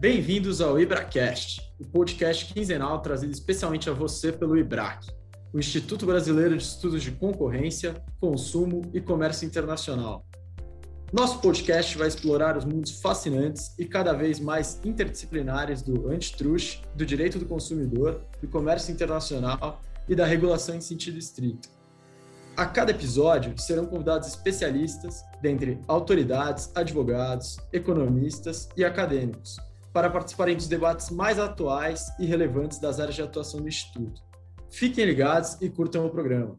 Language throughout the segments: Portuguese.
Bem-vindos ao IbraCast, o podcast quinzenal trazido especialmente a você pelo IBRAC, o Instituto Brasileiro de Estudos de Concorrência, Consumo e Comércio Internacional. Nosso podcast vai explorar os mundos fascinantes e cada vez mais interdisciplinares do antitrust, do direito do consumidor, do comércio internacional e da regulação em sentido estrito. A cada episódio serão convidados especialistas, dentre autoridades, advogados, economistas e acadêmicos, para participarem dos debates mais atuais e relevantes das áreas de atuação do Instituto. Fiquem ligados e curtam o programa.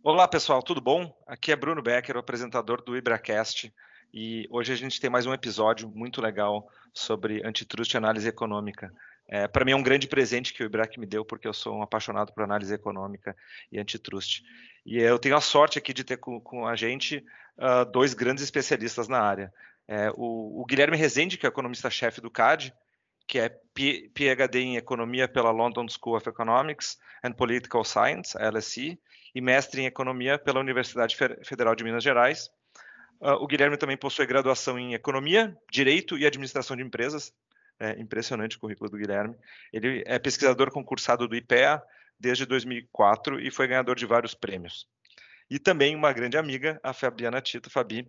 Olá, pessoal, tudo bom? Aqui é Bruno Becker, o apresentador do IbraCast, e hoje a gente tem mais um episódio muito legal sobre antitrust e análise econômica. É, Para mim é um grande presente que o IBRAC me deu, porque eu sou um apaixonado por análise econômica e antitrust. E eu tenho a sorte aqui de ter com, com a gente uh, dois grandes especialistas na área. É, o, o, Guilherme Rezende, que é economista-chefe do CAD, que é PhD em Economia pela London School of Economics and Political Science, LSE, e mestre em Economia pela Universidade Federal de Minas Gerais. Uh, o Guilherme também possui graduação em Economia, Direito e Administração de Empresas. É impressionante o currículo do Guilherme. Ele é pesquisador concursado do IPEA desde 2004 e foi ganhador de vários prêmios. E também uma grande amiga, a Fabiana Tito, Fabi,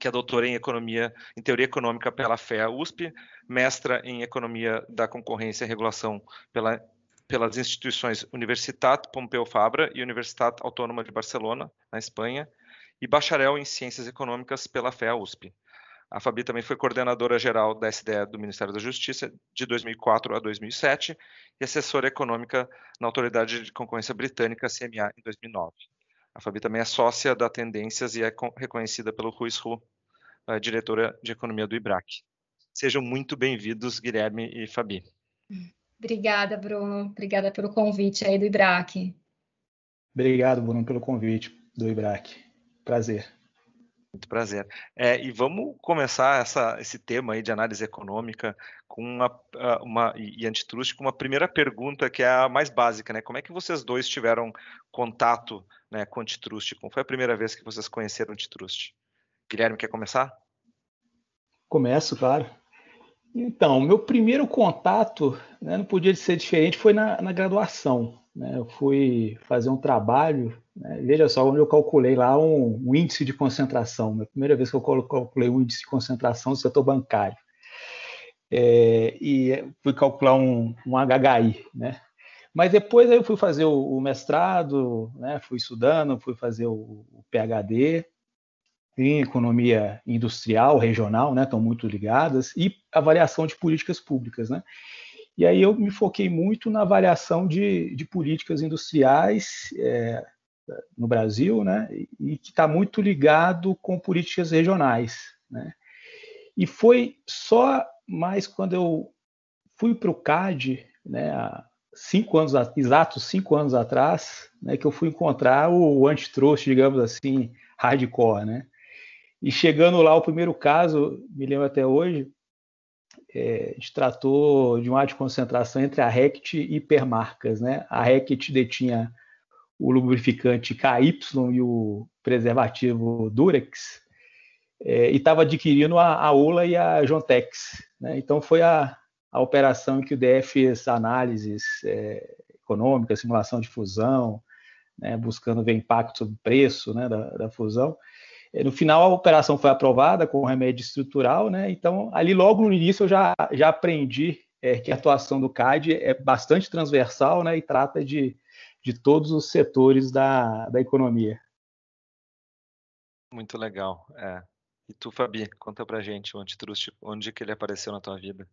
que é doutora em economia, em teoria econômica pela FEA USP, mestra em economia da concorrência e regulação pela, pelas instituições Universitat Pompeu Fabra e Universitat Autônoma de Barcelona, na Espanha, e bacharel em ciências econômicas pela FEA USP. A Fabi também foi coordenadora geral da SDE do Ministério da Justiça de 2004 a 2007 e assessora econômica na Autoridade de Concorrência Britânica, CMA, em 2009. A Fabi também é sócia da Tendências e é reconhecida pelo Ruiz Ru, diretora de economia do IBRAC. Sejam muito bem-vindos, Guilherme e Fabi. Obrigada, Bruno. Obrigada pelo convite aí do IBRAC. Obrigado, Bruno, pelo convite do IBRAC. Prazer. Muito prazer. É, e vamos começar essa, esse tema aí de análise econômica com uma, uma e antitrust com uma primeira pergunta que é a mais básica, né? Como é que vocês dois tiveram contato né, com antitrust? Como foi a primeira vez que vocês conheceram antitrust? Guilherme, quer começar? Começo, claro. Então, meu primeiro contato, né, não podia ser diferente, foi na, na graduação. Né? Eu fui fazer um trabalho, né? veja só onde eu calculei lá um, um índice de concentração. A primeira vez que eu calculei um índice de concentração do setor bancário. É, e fui calcular um, um HHI, né? Mas depois eu fui fazer o, o mestrado, né? fui estudando, fui fazer o, o PhD, em economia industrial, regional, né, estão muito ligadas, e avaliação de políticas públicas. Né? E aí eu me foquei muito na avaliação de, de políticas industriais é, no Brasil, né, e que está muito ligado com políticas regionais. Né? E foi só mais quando eu fui para o CAD, né, há cinco anos, exatos cinco anos atrás, né, que eu fui encontrar o antitrust, digamos assim, hardcore, né? E chegando lá, o primeiro caso, me lembro até hoje, é, a gente tratou de um ato de concentração entre a Rect e hipermarcas. Né? A Rect detinha o lubrificante KY e o preservativo Durex, é, e estava adquirindo a, a Ola e a Jontex. Né? Então foi a, a operação em que o DF fez análises é, econômicas, simulação de fusão, né? buscando ver impacto sobre o preço né? da, da fusão. É, no final, a operação foi aprovada com remédio estrutural, né? Então, ali logo no início eu já, já aprendi é, que a atuação do CAD é bastante transversal, né? E trata de, de todos os setores da, da economia. Muito legal. É. E tu, Fabi, conta pra gente o antitrust, onde que ele apareceu na tua vida?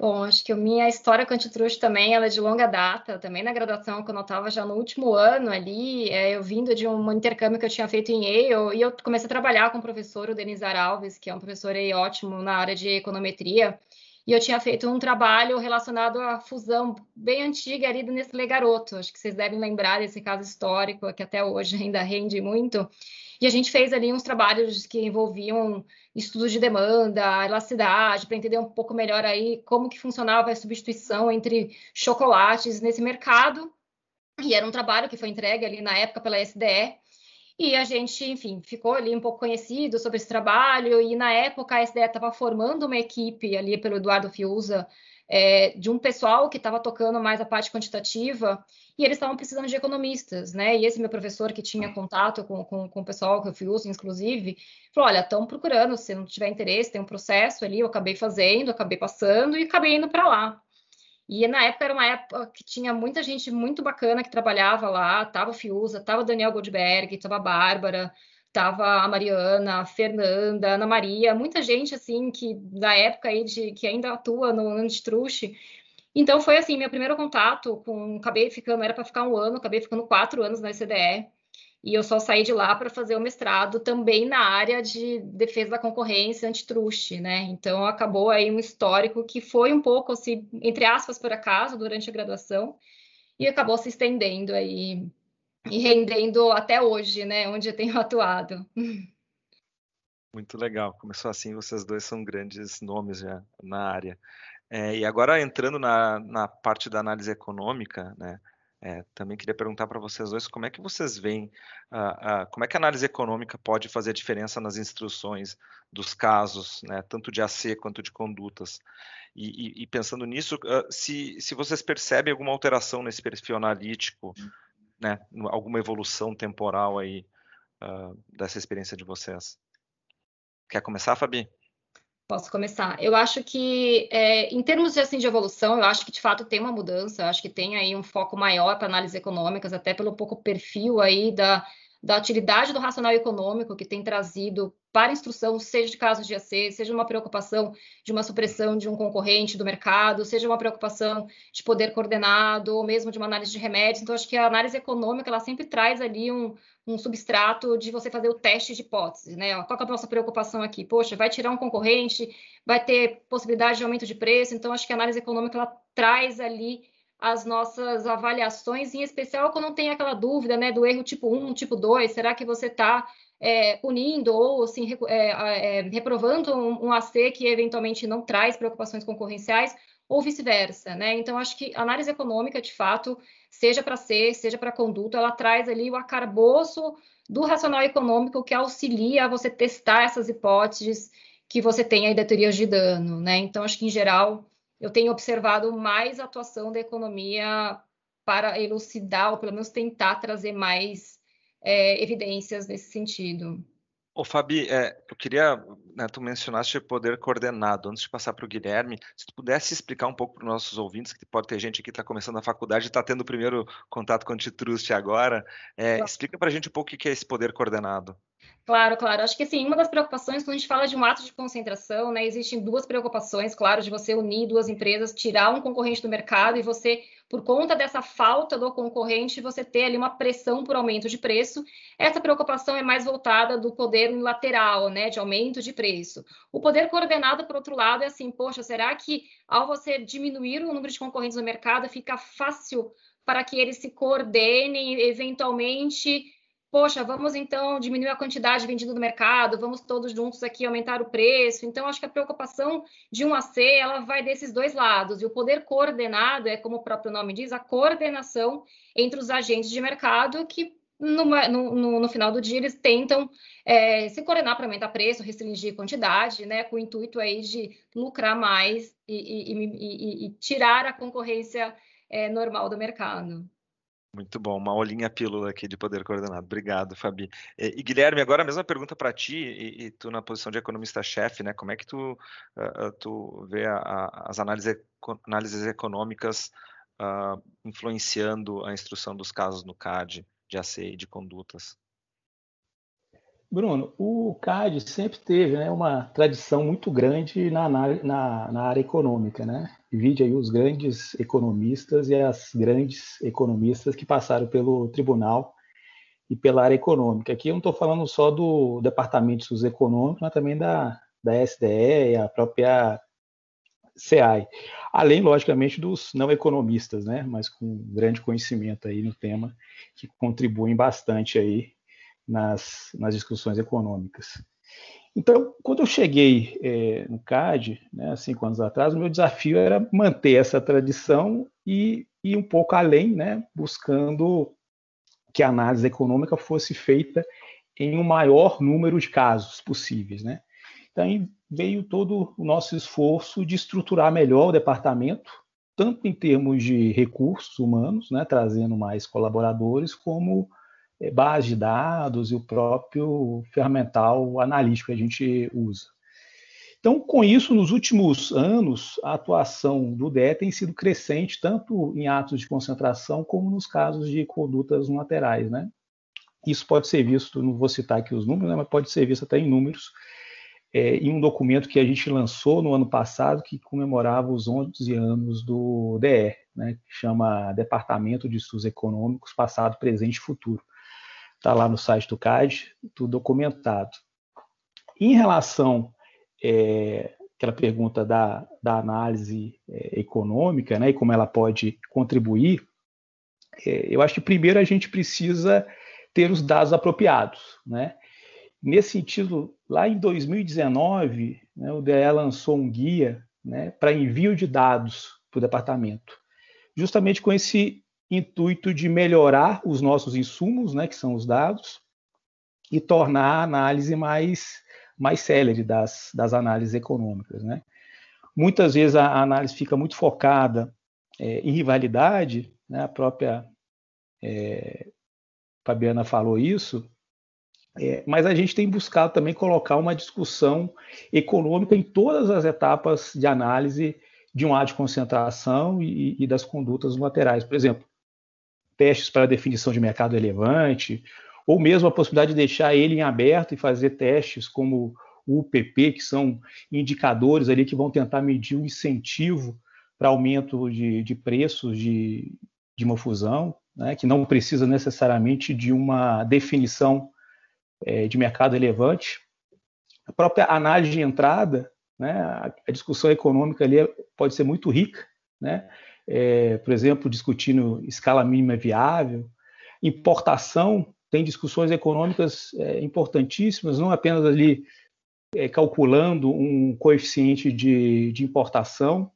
Bom, acho que a minha história com antitruste também ela é de longa data, também na graduação, quando eu estava já no último ano ali, é, eu vindo de um intercâmbio que eu tinha feito em Yale, e eu comecei a trabalhar com o professor, o Denizar Alves, que é um professor aí ótimo na área de econometria, e eu tinha feito um trabalho relacionado à fusão bem antiga ali do Nestlé Garoto, acho que vocês devem lembrar desse caso histórico, que até hoje ainda rende muito, e a gente fez ali uns trabalhos que envolviam estudos de demanda, elasticidade, para entender um pouco melhor aí como que funcionava a substituição entre chocolates nesse mercado. E era um trabalho que foi entregue ali na época pela SDE. E a gente, enfim, ficou ali um pouco conhecido sobre esse trabalho, e na época a SDE estava formando uma equipe ali pelo Eduardo Fiuza, é, de um pessoal que estava tocando mais a parte quantitativa, e eles estavam precisando de economistas, né? E esse meu professor que tinha contato com, com, com o pessoal que eu fiz, inclusive, falou: olha, estão procurando, se não tiver interesse, tem um processo ali, eu acabei fazendo, acabei passando e acabei indo para lá. E na época era uma época que tinha muita gente muito bacana que trabalhava lá, tava Fiuza, tava Daniel Goldberg, tava Bárbara, tava a Mariana, a Fernanda, a Ana Maria, muita gente assim que da época aí de que ainda atua no Antitruste. Então foi assim, meu primeiro contato com acabei ficando, era para ficar um ano, acabei ficando quatro anos na ECDE. E eu só saí de lá para fazer o mestrado também na área de defesa da concorrência antitruste, né? Então acabou aí um histórico que foi um pouco assim, entre aspas, por acaso, durante a graduação, e acabou se estendendo aí e rendendo até hoje, né? Onde eu tenho atuado. Muito legal. Começou assim, vocês dois são grandes nomes já na área. É, e agora entrando na, na parte da análise econômica, né? É, também queria perguntar para vocês dois como é que vocês veem, uh, uh, como é que a análise econômica pode fazer diferença nas instruções dos casos, né, tanto de AC quanto de condutas. E, e, e pensando nisso, uh, se, se vocês percebem alguma alteração nesse perfil analítico, né, alguma evolução temporal aí dessa experiência de vocês. Quer começar, Fabi? Posso começar. Eu acho que, é, em termos de, assim, de evolução, eu acho que de fato tem uma mudança, eu acho que tem aí um foco maior para análises econômicas, até pelo pouco perfil aí da, da utilidade do racional econômico que tem trazido para a instrução, seja de casos de AC, seja uma preocupação de uma supressão de um concorrente do mercado, seja uma preocupação de poder coordenado, ou mesmo de uma análise de remédios. Então, acho que a análise econômica, ela sempre traz ali um, um substrato de você fazer o teste de hipótese, né? Qual é a nossa preocupação aqui? Poxa, vai tirar um concorrente, vai ter possibilidade de aumento de preço, então acho que a análise econômica, ela traz ali as nossas avaliações, em especial quando tem aquela dúvida, né, do erro tipo 1, tipo 2, será que você está é, punindo ou assim, é, é, reprovando um, um, AC que eventualmente não traz preocupações concorrenciais ou vice-versa, né? Então, acho que análise econômica, de fato, seja para ser, seja para conduta, ela traz ali o arcabouço do racional econômico que auxilia a você testar essas hipóteses que você tem aí da teoria de dano, né? Então, acho que, em geral, eu tenho observado mais atuação da economia para elucidar, ou pelo menos tentar trazer mais é, evidências nesse sentido. Ô, Fabi, é, eu queria, né, tu mencionaste poder coordenado. Antes de passar para o Guilherme, se tu pudesse explicar um pouco para os nossos ouvintes, que pode ter gente aqui que está começando a faculdade e está tendo o primeiro contato com o Antitrust agora, é, claro. explica para a gente um pouco o que é esse poder coordenado. Claro, claro. Acho que assim, uma das preocupações, quando a gente fala de um ato de concentração, né, existem duas preocupações, claro, de você unir duas empresas, tirar um concorrente do mercado e você, por conta dessa falta do concorrente, você ter ali uma pressão por aumento de preço. Essa preocupação é mais voltada do poder lateral, né, de aumento de preço. O poder coordenado, por outro lado, é assim, poxa, será que ao você diminuir o número de concorrentes no mercado, fica fácil para que eles se coordenem, eventualmente poxa, vamos então diminuir a quantidade vendida no mercado, vamos todos juntos aqui aumentar o preço. Então, acho que a preocupação de um AC, ela vai desses dois lados. E o poder coordenado é, como o próprio nome diz, a coordenação entre os agentes de mercado que no, no, no, final do dia, eles tentam é, se coordenar para aumentar preço, restringir quantidade, né, com o intuito aí de lucrar mais e, e, e, e tirar a concorrência é, normal do mercado. Muito bom, uma olhinha pílula aqui de poder coordenado. Obrigado, Fabi. E, Guilherme, agora a mesma pergunta para ti, e, e, tu na posição de economista-chefe, né? Como é que tu, uh, tu vê a, a, as análises, análises econômicas uh, influenciando a instrução dos casos no CAD, de AC e de condutas? Bruno, o CAD sempre teve né, uma tradição muito grande na, na, na, área econômica, né? Vide aí os grandes economistas e as grandes economistas que passaram pelo tribunal e pela área econômica. Aqui eu não estou falando só do departamento dos econômicos, mas também da, da SDE e a própria CEAI. Além, logicamente, dos não economistas, né? Mas com grande conhecimento aí no tema, que contribuem bastante aí nas, nas discussões econômicas. Então, quando eu cheguei é, no CAD, né, cinco anos atrás, o meu desafio era manter essa tradição e ir um pouco além, né, buscando que a análise econômica fosse feita em um maior número de casos possíveis, né? Então veio todo o nosso esforço de estruturar melhor o departamento, tanto em termos de recursos humanos, né, trazendo mais colaboradores, como base de dados e o próprio ferramental analítico que a gente usa. Então, com isso, nos últimos anos, a atuação do DE tem sido crescente, tanto em atos de concentração como nos casos de condutas laterais. Né? Isso pode ser visto, não vou citar aqui os números, né, mas pode ser visto até em números, é, em um documento que a gente lançou no ano passado, que comemorava os 11 anos do DE, né, que chama Departamento de Estudos Econômicos Passado, Presente e Futuro. Está lá no site do CAD, tudo documentado. Em relação é, pergunta da, da análise é, econômica, né, e como ela pode contribuir, é, eu acho que primeiro a gente precisa ter os dados apropriados, né? Nesse sentido, lá em 2019, né, o DE lançou um guia né, para envio de dados para o departamento, justamente com esse intuito de melhorar os nossos insumos, né, que são os dados, e tornar a análise mais mais célere das, das análises econômicas. Né? Muitas vezes a, análise fica muito focada é, em rivalidade, né? a própria é, Fabiana falou isso, é, mas a gente tem buscado também colocar uma discussão econômica em todas as etapas de análise de um ato de concentração e, e das condutas laterais. Por exemplo, testes para definição de mercado relevante, ou mesmo a possibilidade de deixar ele em aberto e fazer testes como o UPP, que são indicadores ali que vão tentar medir o incentivo para aumento de, de preços de, de uma fusão, né, que não precisa necessariamente de uma definição é, de mercado relevante. A própria análise de entrada, né, a, a discussão econômica ali pode ser muito rica, né, é, por exemplo, discutindo escala mínima viável, importação tem discussões econômicas é, importantíssimas, não apenas ali é, calculando um coeficiente de, de importação,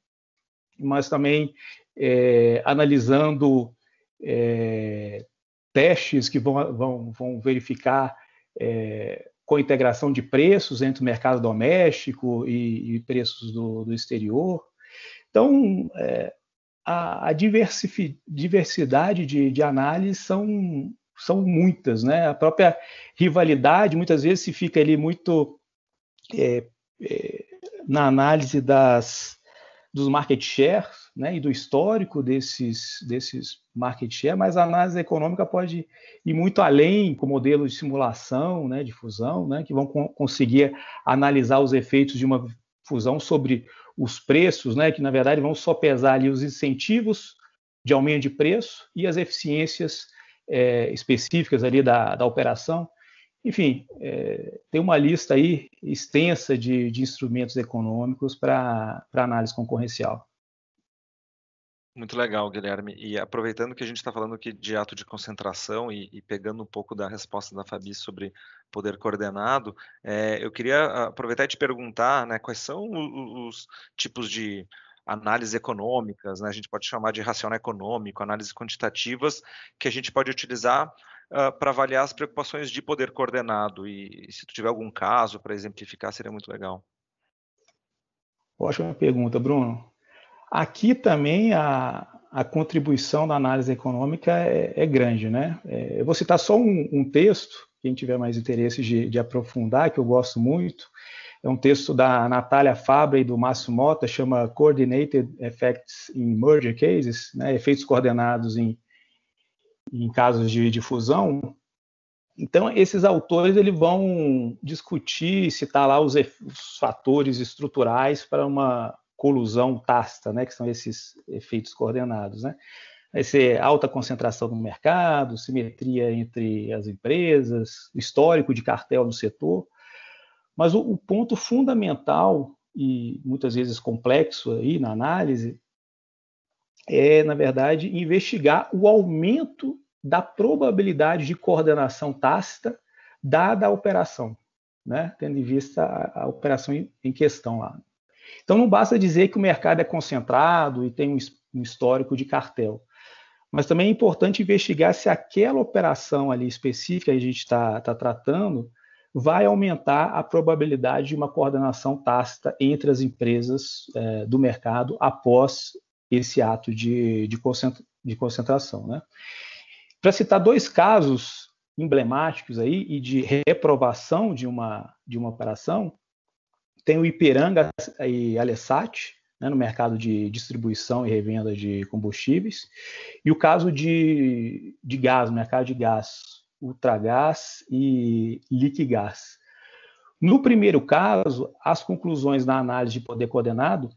mas também é, analisando é, testes que vão, vão, vão verificar é, com integração de preços entre o mercado doméstico e, e preços do, do, exterior. Então, é, a, a diversidade de, de análises são são muitas, né? A própria rivalidade muitas vezes se fica ali muito é, é, na análise das dos market shares, né, e do histórico desses desses market share, mas a análise econômica pode ir muito além com modelos de simulação, né, de fusão, né, que vão co conseguir analisar os efeitos de uma fusão sobre os preços, né, que na verdade vão só pesar ali os incentivos de aumento de preço e as eficiências é, específicas ali da, da operação. Enfim, é, tem uma lista aí extensa de, de instrumentos econômicos para análise concorrencial. Muito legal, Guilherme. E aproveitando que a gente está falando aqui de ato de concentração e, e, pegando um pouco da resposta da Fabi sobre poder coordenado, é, eu queria aproveitar e te perguntar né, quais são os, os tipos de análises econômicas, né? a gente pode chamar de racional econômico, análises quantitativas, que a gente pode utilizar uh, para avaliar as preocupações de poder coordenado. E, e se tu tiver algum caso para exemplificar, seria muito legal. Ótima pergunta, Bruno. Aqui também a, a contribuição da análise econômica é, é grande, né? É, eu vou citar só um, um, texto, quem tiver mais interesse de, de aprofundar, que eu gosto muito, é um texto da Natália Fabra e do Márcio Mota, chama Coordinated Effects in Merger Cases, né, efeitos coordenados em, em casos de, fusão. Então, esses autores eles vão discutir, citar lá os, os fatores estruturais para uma colusão tácita, né, que são esses efeitos coordenados. Né? Vai ser alta concentração no mercado, simetria entre as empresas, histórico de cartel no setor, mas o, o ponto fundamental e muitas vezes complexo aí na análise é, na verdade, investigar o aumento da probabilidade de coordenação tácita dada a operação, né? tendo em vista a, a operação em, em, questão lá. Então, não basta dizer que o mercado é concentrado e tem um, histórico de cartel, Mas também é importante investigar se aquela operação ali específica que a gente está tá tratando vai aumentar a probabilidade de uma coordenação tácita entre as empresas é, do mercado após esse ato de, de, concentra, de concentração. Né? Para citar dois casos emblemáticos aí e de reprovação de uma, de uma operação, tem o Ipiranga e Alessat, né, no mercado de distribuição e revenda de combustíveis, e o caso de, de gás, no mercado de gás, Ultragás e Liquigás. No primeiro caso, as conclusões da análise de poder coordenado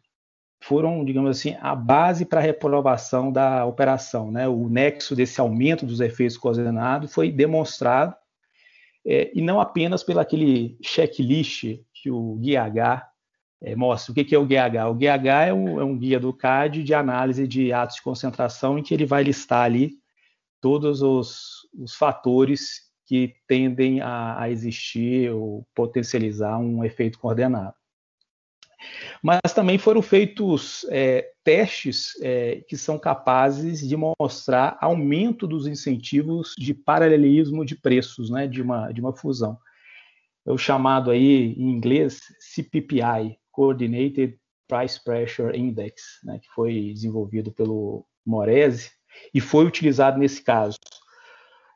foram, digamos assim, a base para a reprovação da operação. Né? O nexo desse aumento dos efeitos coordenados foi demonstrado, é, e não apenas pelo aquele checklist que o Guia H é, mostra. O que, que é o GH? O GH é um, é um guia do CAD de análise de atos de concentração, em que ele vai listar ali todos os, os fatores que tendem a, a, existir ou potencializar um efeito coordenado. Mas também foram feitos é, testes é, que são capazes de mostrar aumento dos incentivos de paralelismo de preços, né, de, uma, de uma fusão. É o chamado aí em inglês CPPI, Coordinated Price Pressure Index, né, que foi desenvolvido pelo Morese e foi utilizado nesse caso.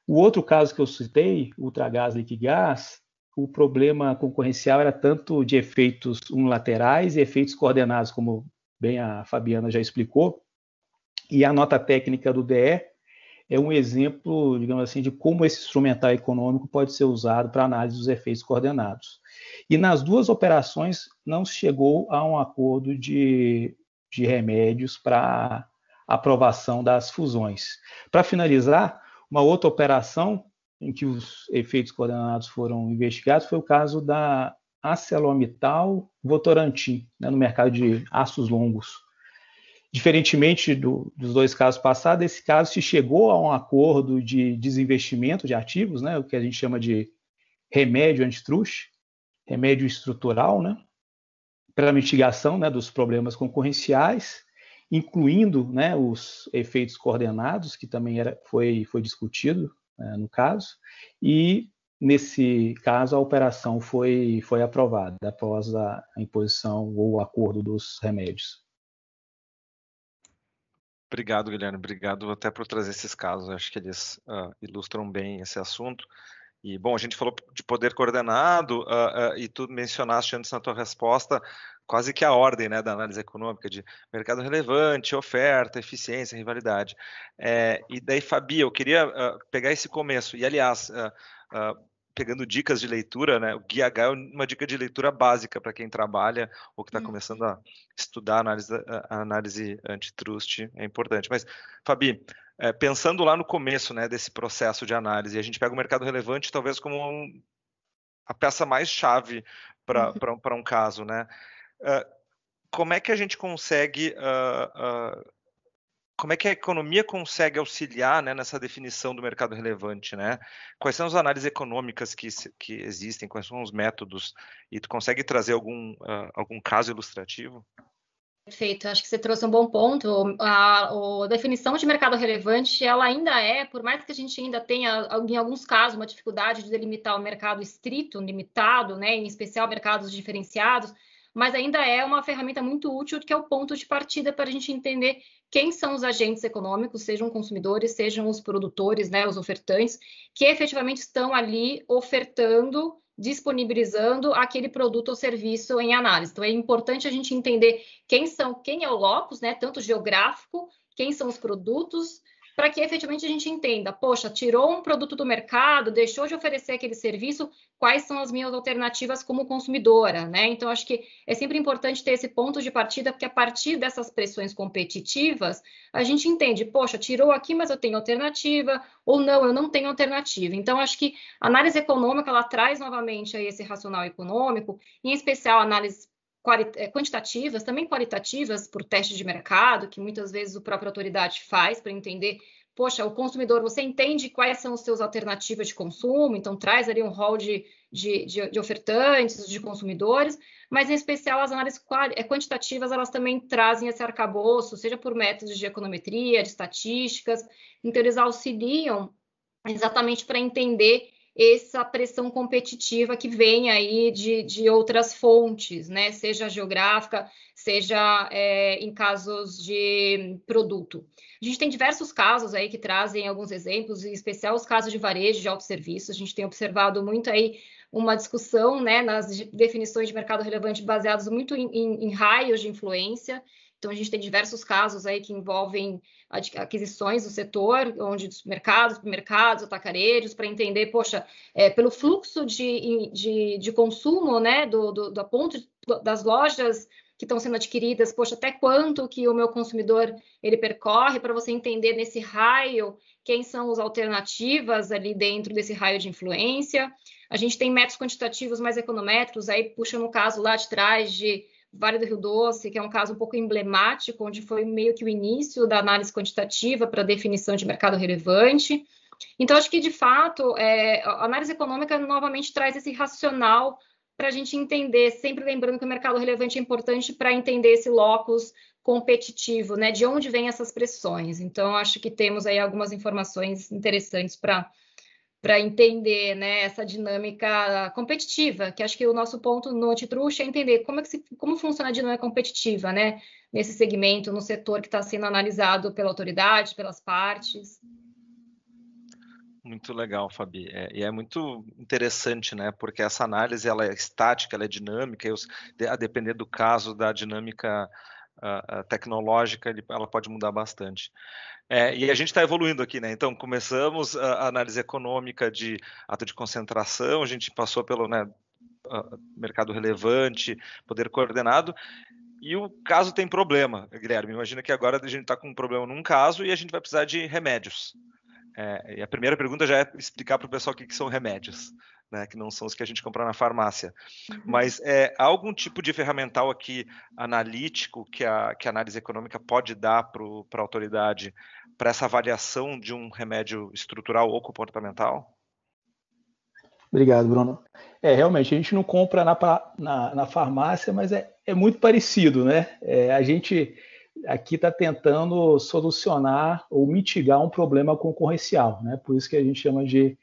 O outro caso que eu citei, Ultragás Liquigás, o problema concorrencial era tanto de efeitos unilaterais e efeitos coordenados, como bem a Fabiana já explicou, e a nota técnica do DE é um exemplo, digamos assim, de como esse instrumental econômico pode ser usado para análise dos efeitos coordenados. E nas duas operações não se chegou a um acordo de, de remédios para aprovação das fusões. Para finalizar, uma outra operação em que os efeitos coordenados foram investigados foi o caso da ArcelorMittal Votorantim, né, no mercado de aços longos. Diferentemente do, dos dois casos passados, esse caso se chegou a um acordo de desinvestimento de ativos, né, o que a gente chama de remédio antitruste, remédio estrutural, né, para mitigação né, dos problemas concorrenciais, incluindo né, os efeitos coordenados, que também era, foi, foi discutido né, no caso, e nesse caso a operação foi, foi aprovada após a, imposição ou acordo dos remédios. Obrigado, Guilherme. Obrigado até por trazer esses casos. Acho que eles uh, ilustram bem esse assunto. E, bom, a gente falou de poder coordenado uh, uh, e tu mencionaste antes na tua resposta quase que a ordem né, da análise econômica de mercado relevante, oferta, eficiência, rivalidade. É, e daí, Fabi, eu queria pegar esse começo. E, aliás, pegando dicas de leitura, né, o Guia H é uma dica de leitura básica para quem trabalha ou que está hum. começando a estudar análise, a análise antitrust, é importante. Mas, Fabi, é, pensando lá no começo né, desse processo de análise, a gente pega o mercado relevante talvez como um, a peça mais chave para uhum. um caso, né? Uh, como é que a gente consegue uh, uh, como é que a economia consegue auxiliar né, nessa definição do mercado relevante, né? Quais são as análises econômicas que, que existem, quais são os métodos, e tu consegue trazer algum, algum caso ilustrativo? Perfeito, acho que você trouxe um bom ponto. A, a, definição de mercado relevante, ela ainda é, por mais que a gente ainda tenha, em alguns casos, uma dificuldade de delimitar o mercado estrito, limitado, né, em especial mercados diferenciados, mas ainda é uma ferramenta muito útil, que é o ponto de partida para a gente entender quem são os agentes econômicos, sejam consumidores, sejam os produtores, né, os ofertantes, que efetivamente estão ali ofertando disponibilizando aquele produto ou serviço em análise. Então é importante a gente entender quem são, quem é o locus, né, tanto geográfico, quem são os produtos, para que efetivamente a gente entenda, poxa, tirou um produto do mercado, deixou de oferecer aquele serviço, quais são as minhas alternativas como consumidora, né? Então, acho que é sempre importante ter esse ponto de partida, porque a partir dessas pressões competitivas, a gente entende, poxa, tirou aqui, mas eu tenho alternativa, ou não, eu não tenho alternativa. Então, acho que a análise econômica, ela traz novamente aí esse racional econômico, em especial análise eh, quantitativas, também qualitativas por teste de mercado, que muitas vezes o próprio autoridade faz para entender, poxa, o consumidor, você entende quais são as suas alternativas de consumo, então traz ali um rol de, de, de, de, ofertantes, de consumidores, mas em especial as análises eh, quantitativas, elas também trazem esse arcabouço, seja por métodos de econometria, de estatísticas, então eles auxiliam exatamente para entender essa pressão competitiva que vem aí de, de outras fontes, né? Seja geográfica, seja é, em casos de produto. A gente tem diversos casos aí que trazem alguns exemplos, em especial os casos de varejo de autosserviço. A gente tem observado muito aí uma discussão né, nas definições de mercado relevante baseadas muito em, em, em raios de influência. Então, a gente tem diversos casos aí que envolvem aquisições do setor, onde mercados, mercados, atacarejos, para entender, poxa, é, pelo fluxo de, de, de consumo, né, do, do, da ponto das lojas que estão sendo adquiridas, poxa, até quanto que o meu consumidor ele percorre para você entender nesse raio quem são as alternativas ali dentro desse raio de influência. A gente tem métodos quantitativos mais econométricos, aí puxa no caso lá de trás de Vale do Rio Doce, que é um caso um pouco emblemático, onde foi meio que o início da análise quantitativa para definição de mercado relevante. Então, acho que, de fato, é, a análise econômica novamente traz esse racional para a gente entender, sempre lembrando que o mercado relevante é importante para entender esse locus competitivo, né? De onde vêm essas pressões. Então, acho que temos aí algumas informações interessantes para para entender né, essa dinâmica competitiva, que acho que o nosso ponto no antitruste é entender como, é que se, como funciona a dinâmica competitiva né, nesse segmento, no setor que está sendo analisado pela autoridade, pelas partes. Muito legal, Fabi. É, e é muito interessante, né? Porque essa análise ela é estática, ela é dinâmica, e a depender do caso da dinâmica uh, tecnológica, ela pode mudar bastante. É, e a gente está evoluindo aqui, né? Então, começamos a análise econômica de ato de concentração, a gente passou pelo né, mercado relevante, poder coordenado, e o caso tem problema, Guilherme. Imagina que agora a gente está com um problema num caso e a gente vai precisar de remédios. É, e a primeira pergunta já é explicar para o pessoal o que, que são remédios né, que não são os que a gente compra na farmácia. Uhum. Mas é, há algum tipo de ferramental aqui analítico que a, que a análise econômica pode dar para a autoridade para essa avaliação de um remédio estrutural ou comportamental? Obrigado, Bruno. É, realmente, a gente não compra na, na, na farmácia, mas é, é muito parecido, né? É, a gente aqui está tentando solucionar ou mitigar um problema concorrencial, né? Por isso que a gente chama de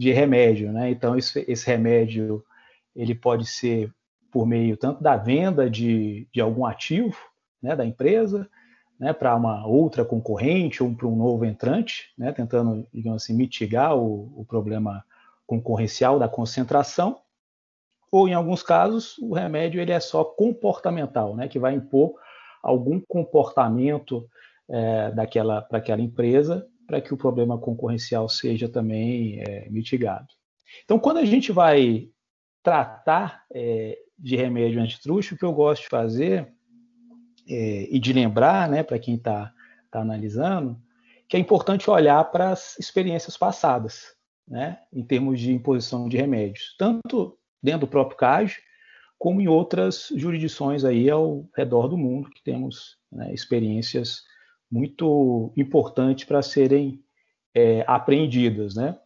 de remédio, né? Então esse, esse remédio ele pode ser por meio tanto da venda de, de algum ativo, né, da empresa, né, para uma outra concorrente ou para um novo entrante, né, tentando, digamos assim, mitigar o, o problema concorrencial da concentração, ou em alguns casos o remédio ele é só comportamental, né, que vai impor algum comportamento é, daquela para aquela empresa para que o problema concorrencial seja também é, mitigado. Então, quando a gente vai tratar é, de remédio antitruste, o que eu gosto de fazer é, e de lembrar, né, para quem está tá analisando, que é importante olhar para as experiências passadas, né, em termos de imposição de remédios, tanto dentro do próprio CAG, como em outras jurisdições aí ao redor do mundo, que temos né, experiências muito importantes para serem é, apreendidas, né?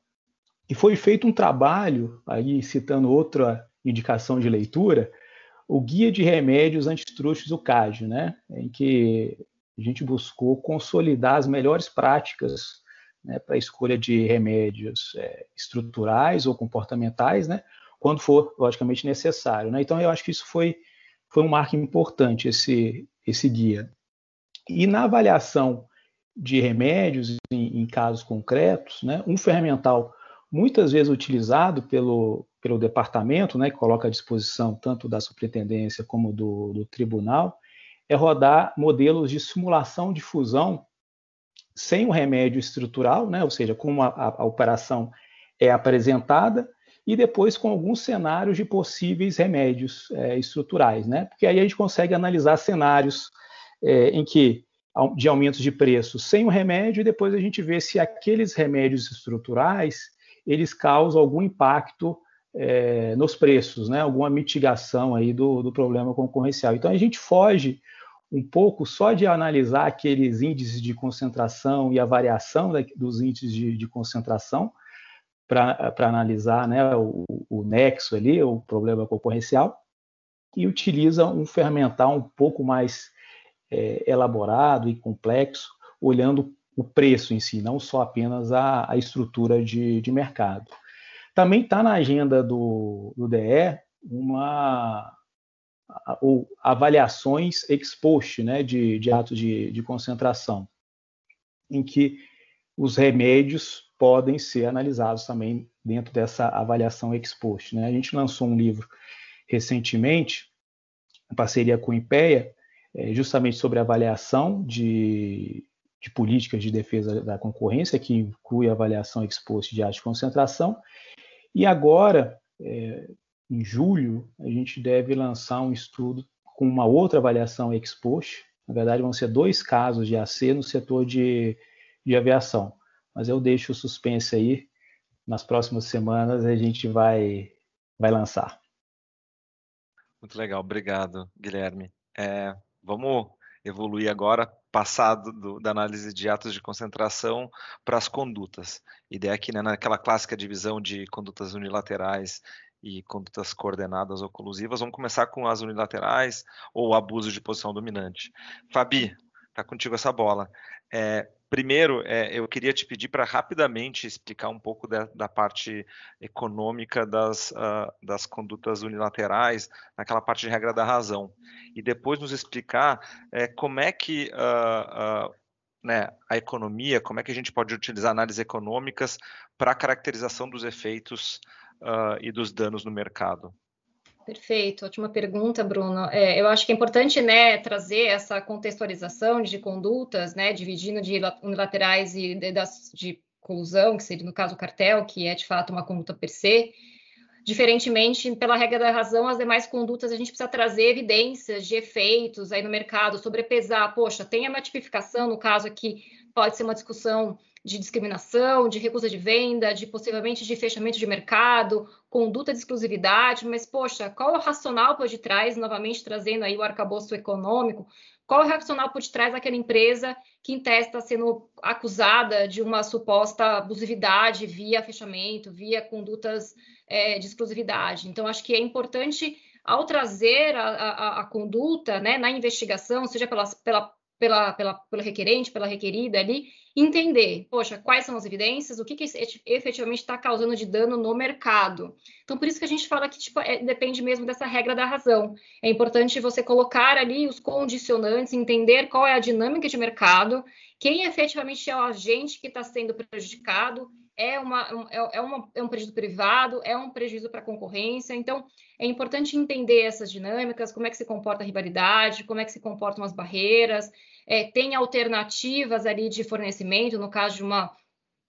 E foi feito um trabalho, aí citando outra indicação de leitura, o Guia de Remédios Antitruxos, o CAD, né? Em que a gente buscou consolidar as melhores práticas né, para a escolha de remédios é, estruturais ou comportamentais, né? Quando for, logicamente, necessário. Né? Então, eu acho que isso foi, foi um marco importante, esse, esse guia. E na avaliação de remédios em, em casos concretos, né, um ferramental muitas vezes utilizado pelo, pelo departamento, né, que coloca à disposição tanto da superintendência como do, do tribunal, é rodar modelos de simulação de fusão sem o remédio estrutural, né, ou seja, como a, a, operação é apresentada, e depois com alguns cenários de possíveis remédios é, estruturais, né? Porque aí a gente consegue analisar cenários é, em que de aumentos de preço sem o remédio e depois a gente vê se aqueles remédios estruturais eles causam algum impacto é, nos preços, né? alguma mitigação aí do, do problema concorrencial. Então a gente foge um pouco só de analisar aqueles índices de concentração e a variação da, dos índices de, de concentração para analisar né, o, o, nexo ali, o problema concorrencial, e utiliza um fermental um pouco mais é, elaborado e complexo, olhando o preço em si, não só apenas a, a estrutura de, de mercado. Também está na agenda do, do DE uma ou avaliações ex post, né, de, de atos de, de concentração, em que os remédios podem ser analisados também dentro dessa avaliação ex post. Né? A gente lançou um livro recentemente, em parceria com o IPEA, justamente sobre avaliação de, de políticas de defesa da concorrência, que inclui a avaliação ex post de atos de concentração. E agora, é, em julho, a gente deve lançar um estudo com uma outra avaliação ex post. Na verdade, vão ser dois casos de AC no setor de, de aviação. Mas eu deixo o suspense aí. Nas próximas semanas a gente vai, vai lançar. Muito legal, obrigado, Guilherme. É, vamos evoluir agora, passar do, da análise de atos de concentração para as condutas. Ideia aqui né, naquela clássica divisão de condutas unilaterais e condutas coordenadas ou colusivas. Vamos começar com as unilaterais ou abuso de posição dominante. Fabi, tá contigo essa bola. É, primeiro, é, eu queria te pedir para rapidamente explicar um pouco da, da parte econômica das, uh, das condutas unilaterais, naquela parte de regra da razão, e depois nos explicar é, como é que uh, uh, né, a economia, como é que a gente pode utilizar análises econômicas para a caracterização dos efeitos e dos danos no mercado? Perfeito, ótima pergunta, Bruno. É, eu acho que é importante, né, trazer essa contextualização de condutas, né, dividindo de unilaterais e de, de colusão, que seria no caso o cartel, que é de fato uma conduta per se. Diferentemente, pela regra da razão, as demais condutas a gente precisa trazer evidências de efeitos aí no mercado, sobrepesar. Poxa, tem uma tipificação, no caso aqui, pode ser uma discussão de discriminação, de recusa de venda, de possivelmente de fechamento de mercado, conduta de exclusividade, mas, poxa, qual o racional por detrás, novamente trazendo aí o arcabouço econômico, qual o racional por detrás daquela empresa que em tese está sendo acusada de uma suposta abusividade via fechamento, via condutas é, de exclusividade. Então, acho que é importante, ao trazer a, a, a conduta né, na investigação, seja pela, pela pela, pela, requerente, pela requerida ali, entender, poxa, quais são as evidências, o que, que efetivamente está causando de dano no mercado. Então, por isso que a gente fala que tipo, é, depende mesmo dessa regra da razão. É importante você colocar ali os condicionantes, entender qual é a dinâmica de mercado, quem efetivamente é o agente que está sendo prejudicado, é, uma, é, é, uma, é um prejuízo privado, é um prejuízo para a concorrência. Então, é importante entender essas dinâmicas, como é que se comporta a rivalidade, como é que se comportam as barreiras, é, tem alternativas ali de fornecimento, no caso de uma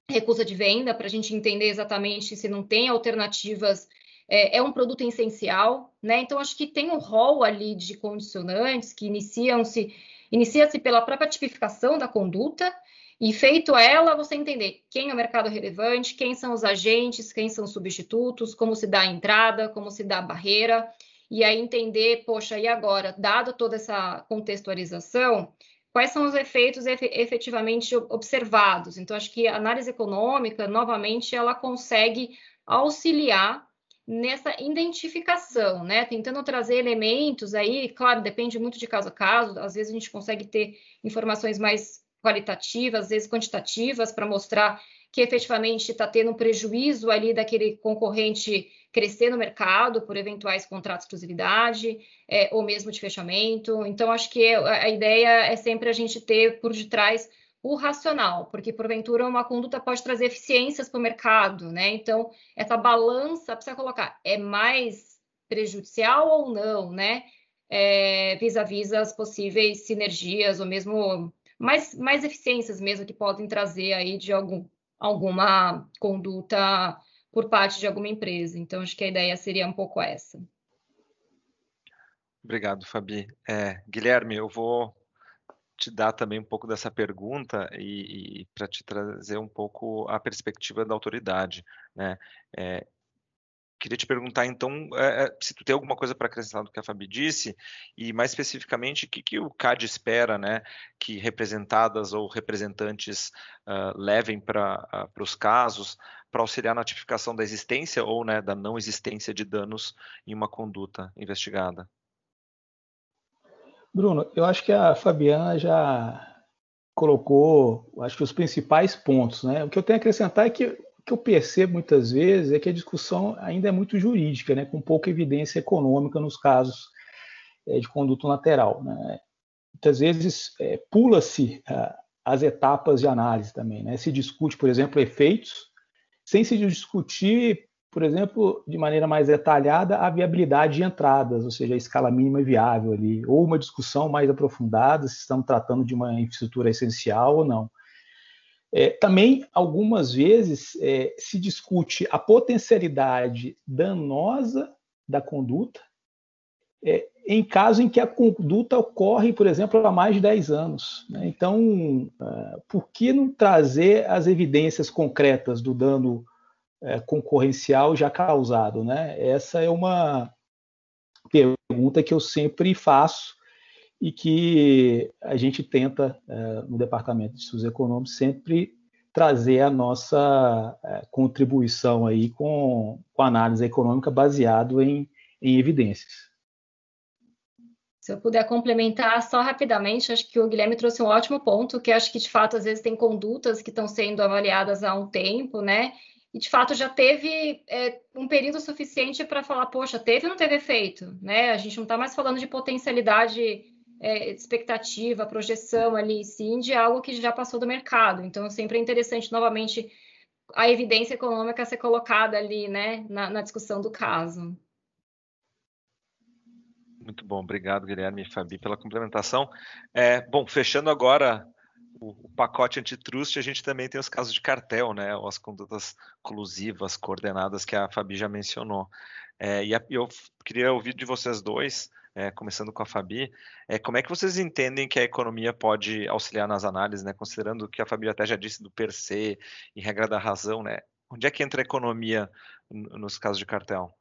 recusa de venda, para a gente entender exatamente se não tem alternativas, é, é, um produto essencial, né? Então, acho que tem um rol ali de condicionantes que iniciam-se, inicia-se pela própria tipificação da conduta, e feito ela, você entender quem é o mercado relevante, quem são os agentes, quem são os substitutos, como se dá a entrada, como se dá a barreira, e aí entender, poxa, e agora, dado toda essa contextualização, quais são os efeitos efetivamente observados? Então, acho que a análise econômica, novamente, ela consegue auxiliar nessa identificação, né? Tentando trazer elementos aí, claro, depende muito de caso a caso, às vezes a gente consegue ter informações mais qualitativas, às vezes quantitativas, para mostrar que efetivamente está tendo um prejuízo ali daquele concorrente crescer no mercado por eventuais contratos de exclusividade é, ou mesmo de fechamento. Então, acho que a ideia é sempre a gente ter por detrás o racional, porque porventura uma conduta pode trazer eficiências para o mercado, né? Então, essa balança precisa colocar, é mais prejudicial ou não, né? É, vis-à-vis as possíveis sinergias ou mesmo mais, mais eficiências mesmo que podem trazer aí de algum, alguma conduta por parte de alguma empresa. Então, acho que a ideia seria um pouco essa. Obrigado, Fabi. É, Guilherme, eu vou te dar também um pouco dessa pergunta e, e para te trazer um pouco a perspectiva da autoridade. Né? É, queria te perguntar, então, é, é, se tu tem alguma coisa para acrescentar do que a Fabi disse, e mais especificamente, o que, que o CAD espera né, que representadas ou representantes uh, levem para uh, os casos para auxiliar na notificação da existência ou né, da não existência de danos em uma conduta investigada? Bruno, eu acho que a Fabiana já colocou, acho que os principais pontos, né? O que eu tenho a acrescentar é que que eu percebo muitas vezes é que a discussão ainda é muito jurídica, né, com pouca evidência econômica nos casos é, de conduta lateral. Né. Muitas vezes é, pula-se ah, as etapas de análise também. Né. Se discute, por exemplo, efeitos, sem se discutir, por exemplo, de maneira mais detalhada, a viabilidade de entradas, ou seja, a escala mínima viável ali, ou uma discussão mais aprofundada, se estamos tratando de uma infraestrutura essencial ou não. É, também, algumas vezes, é, se discute a potencialidade danosa da conduta é, em caso em que a conduta ocorre, por exemplo, há mais de 10 anos. Né? Então, uh, por que não trazer as evidências concretas do dano uh, concorrencial já causado? Né? Essa é uma pergunta que eu sempre faço e que a gente tenta, é, no Departamento de Estudos Econômicos, sempre trazer a nossa é, contribuição aí com, com análise econômica baseado em, em evidências. Se eu puder complementar só rapidamente, acho que o Guilherme trouxe um ótimo ponto, que acho que de fato às vezes tem condutas que estão sendo avaliadas há um tempo, né? E de fato já teve é, um período suficiente para falar, poxa, teve ou não teve efeito, né? A gente não está mais falando de potencialidade é, expectativa, projeção ali, sim, de algo que já passou do mercado. Então, sempre é interessante, novamente, a evidência econômica ser colocada ali, né, na, na discussão do caso. Muito bom, obrigado, Guilherme e Fabi, pela complementação. É, bom, fechando agora o, pacote antitrust, a gente também tem os casos de cartel, né, as condutas colusivas, coordenadas, que a Fabi já mencionou. É, e a, eu queria ouvir de vocês dois é, começando com a Fabi, é, como é que vocês entendem que a economia pode auxiliar nas análises, né, considerando que a Fabi até já disse do per se e regra da razão, né? Onde é que entra a economia nos casos de cartel?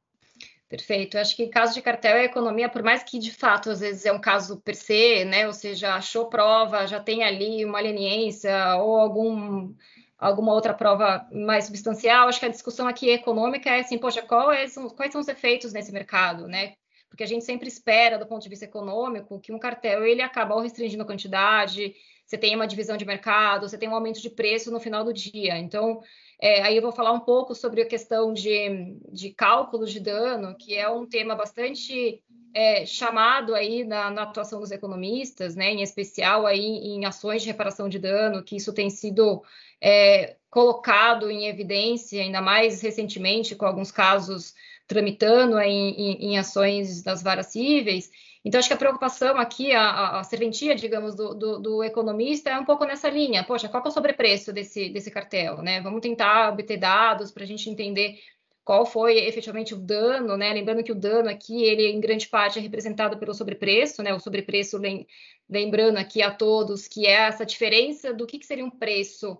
Perfeito. Acho que em caso de cartel, a economia, por mais que de fato às vezes é um caso per se, né? Ou seja, achou prova, já tem ali uma leniência ou algum alguma outra prova mais substancial. Acho que a discussão aqui econômica é assim, poxa, são, quais são os efeitos nesse mercado, né? Porque a gente sempre espera, do ponto de vista econômico, que um cartel ele acaba restringindo a quantidade, você tem uma divisão de mercado, você tem um aumento de preço no final do dia. Então, é, aí eu vou falar um pouco sobre a questão de, de cálculos de dano, que é um tema bastante é, chamado aí na, na, atuação dos economistas, né, em especial aí em ações de reparação de dano, que isso tem sido é, colocado em evidência, ainda mais recentemente, com alguns casos tramitando em, em, em ações das varas cíveis. Então, acho que a preocupação aqui, a, a serventia, digamos, do, do, do, economista é um pouco nessa linha. Poxa, qual é o sobrepreço desse, desse cartel? Né? Vamos tentar obter dados para a gente entender qual foi efetivamente o dano, né? Lembrando que o dano aqui, ele em grande parte é representado pelo sobrepreço, né? O sobrepreço, lembrando aqui a todos que é essa diferença do que, que seria um preço.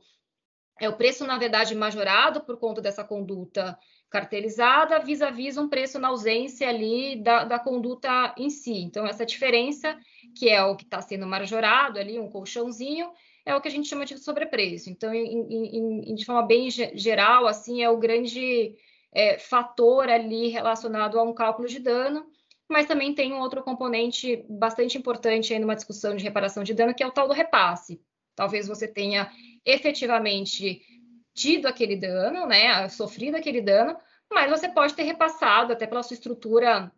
É o preço, na verdade, majorado por conta dessa conduta cartelizada vis-à-vis um preço na ausência ali da, da conduta em si. Então, essa diferença, que é o que está sendo majorado ali, um colchãozinho, é o que a gente chama de sobrepreço. Então, em, em, de forma bem geral, assim, é o grande é, fator ali relacionado a um cálculo de dano, mas também tem um outro componente bastante importante aí numa discussão de reparação de dano, que é o tal do repasse. Talvez você tenha efetivamente tido aquele dano, né, sofrido aquele dano, mas você pode ter repassado, até pela sua estrutura